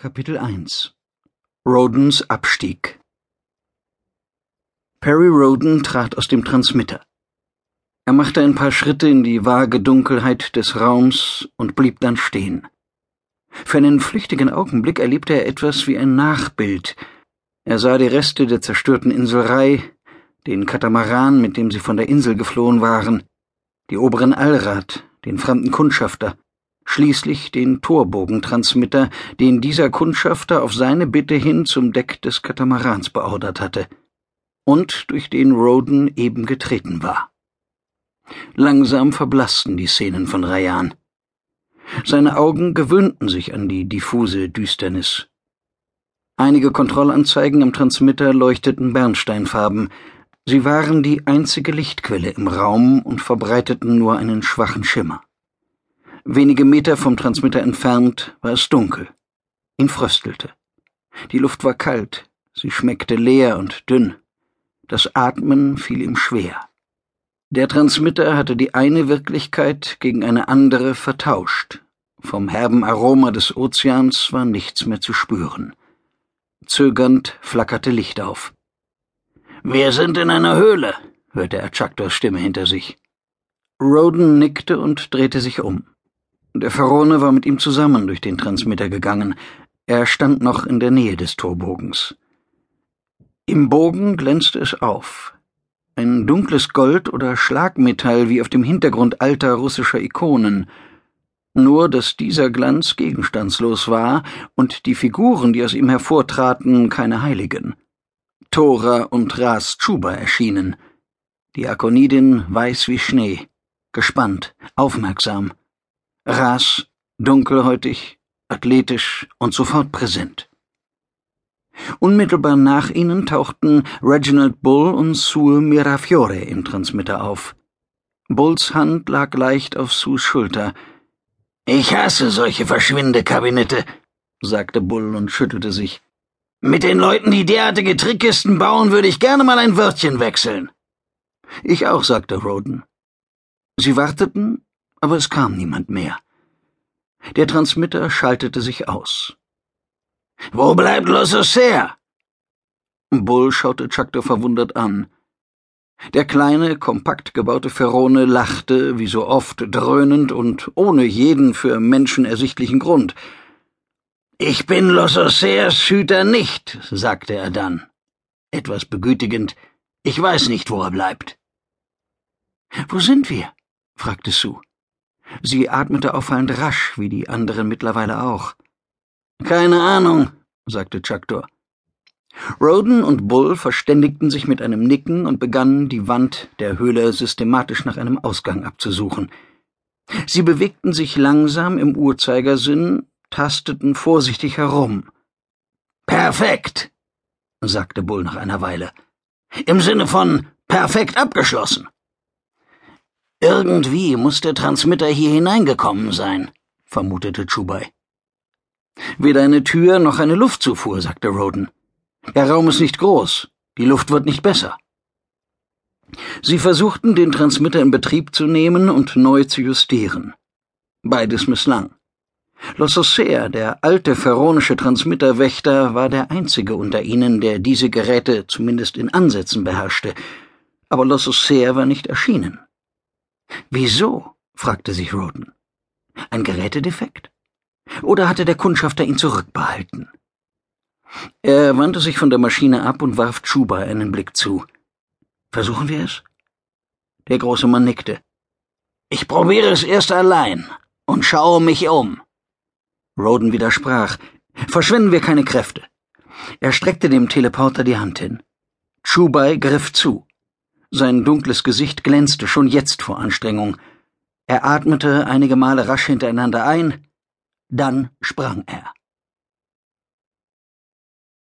Kapitel 1 Rodens Abstieg Perry Roden trat aus dem Transmitter. Er machte ein paar Schritte in die vage Dunkelheit des Raums und blieb dann stehen. Für einen flüchtigen Augenblick erlebte er etwas wie ein Nachbild. Er sah die Reste der zerstörten Inselrei, den Katamaran, mit dem sie von der Insel geflohen waren, die oberen Allrad, den fremden Kundschafter, schließlich den Torbogentransmitter, den dieser Kundschafter auf seine Bitte hin zum Deck des Katamarans beordert hatte und durch den Roden eben getreten war. Langsam verblassten die Szenen von Rayan. Seine Augen gewöhnten sich an die diffuse Düsternis. Einige Kontrollanzeigen am Transmitter leuchteten bernsteinfarben. Sie waren die einzige Lichtquelle im Raum und verbreiteten nur einen schwachen Schimmer. Wenige Meter vom Transmitter entfernt war es dunkel. Ihn fröstelte. Die Luft war kalt, sie schmeckte leer und dünn. Das Atmen fiel ihm schwer. Der Transmitter hatte die eine Wirklichkeit gegen eine andere vertauscht. Vom herben Aroma des Ozeans war nichts mehr zu spüren. Zögernd flackerte Licht auf. Wir sind in einer Höhle, hörte er Chucktors Stimme hinter sich. Roden nickte und drehte sich um. Der Verone war mit ihm zusammen durch den Transmitter gegangen. Er stand noch in der Nähe des Torbogens. Im Bogen glänzte es auf. Ein dunkles Gold oder Schlagmetall wie auf dem Hintergrund alter russischer Ikonen. Nur, dass dieser Glanz gegenstandslos war und die Figuren, die aus ihm hervortraten, keine Heiligen. Tora und Ras Chuba erschienen. Die Akonidin weiß wie Schnee, gespannt, aufmerksam, Ras, dunkelhäutig, athletisch und sofort präsent. Unmittelbar nach ihnen tauchten Reginald Bull und Sue Mirafiore im Transmitter auf. Bulls Hand lag leicht auf Sues Schulter. Ich hasse solche Verschwindekabinette, sagte Bull und schüttelte sich. Mit den Leuten, die derartige Trickkisten bauen, würde ich gerne mal ein Wörtchen wechseln. Ich auch, sagte Roden. Sie warteten, aber es kam niemand mehr. Der Transmitter schaltete sich aus. Wo bleibt Los Oser? Bull schaute Chakto verwundert an. Der kleine, kompakt gebaute Ferone lachte, wie so oft, dröhnend und ohne jeden für Menschen ersichtlichen Grund. Ich bin Los Osers Hüter nicht, sagte er dann. Etwas begütigend. Ich weiß nicht, wo er bleibt. Wo sind wir? fragte Sue. Sie atmete auffallend rasch, wie die anderen mittlerweile auch. Keine Ahnung, sagte Chaktor. Roden und Bull verständigten sich mit einem Nicken und begannen, die Wand der Höhle systematisch nach einem Ausgang abzusuchen. Sie bewegten sich langsam im Uhrzeigersinn, tasteten vorsichtig herum. Perfekt, sagte Bull nach einer Weile. Im Sinne von perfekt abgeschlossen. Irgendwie muss der Transmitter hier hineingekommen sein, vermutete Chubai. Weder eine Tür noch eine Luftzufuhr, sagte Roden. Der Raum ist nicht groß, die Luft wird nicht besser. Sie versuchten, den Transmitter in Betrieb zu nehmen und neu zu justieren. Beides misslang. Lossocer, der alte pharaonische Transmitterwächter, war der einzige unter ihnen, der diese Geräte zumindest in Ansätzen beherrschte, aber Lossocer war nicht erschienen. Wieso? fragte sich Roden. Ein Gerätedefekt? Oder hatte der Kundschafter ihn zurückbehalten? Er wandte sich von der Maschine ab und warf Chuba einen Blick zu. Versuchen wir es? Der große Mann nickte. Ich probiere es erst allein und schaue mich um. Roden widersprach. Verschwenden wir keine Kräfte. Er streckte dem Teleporter die Hand hin. Chubai griff zu. Sein dunkles Gesicht glänzte schon jetzt vor Anstrengung. Er atmete einige Male rasch hintereinander ein, dann sprang er.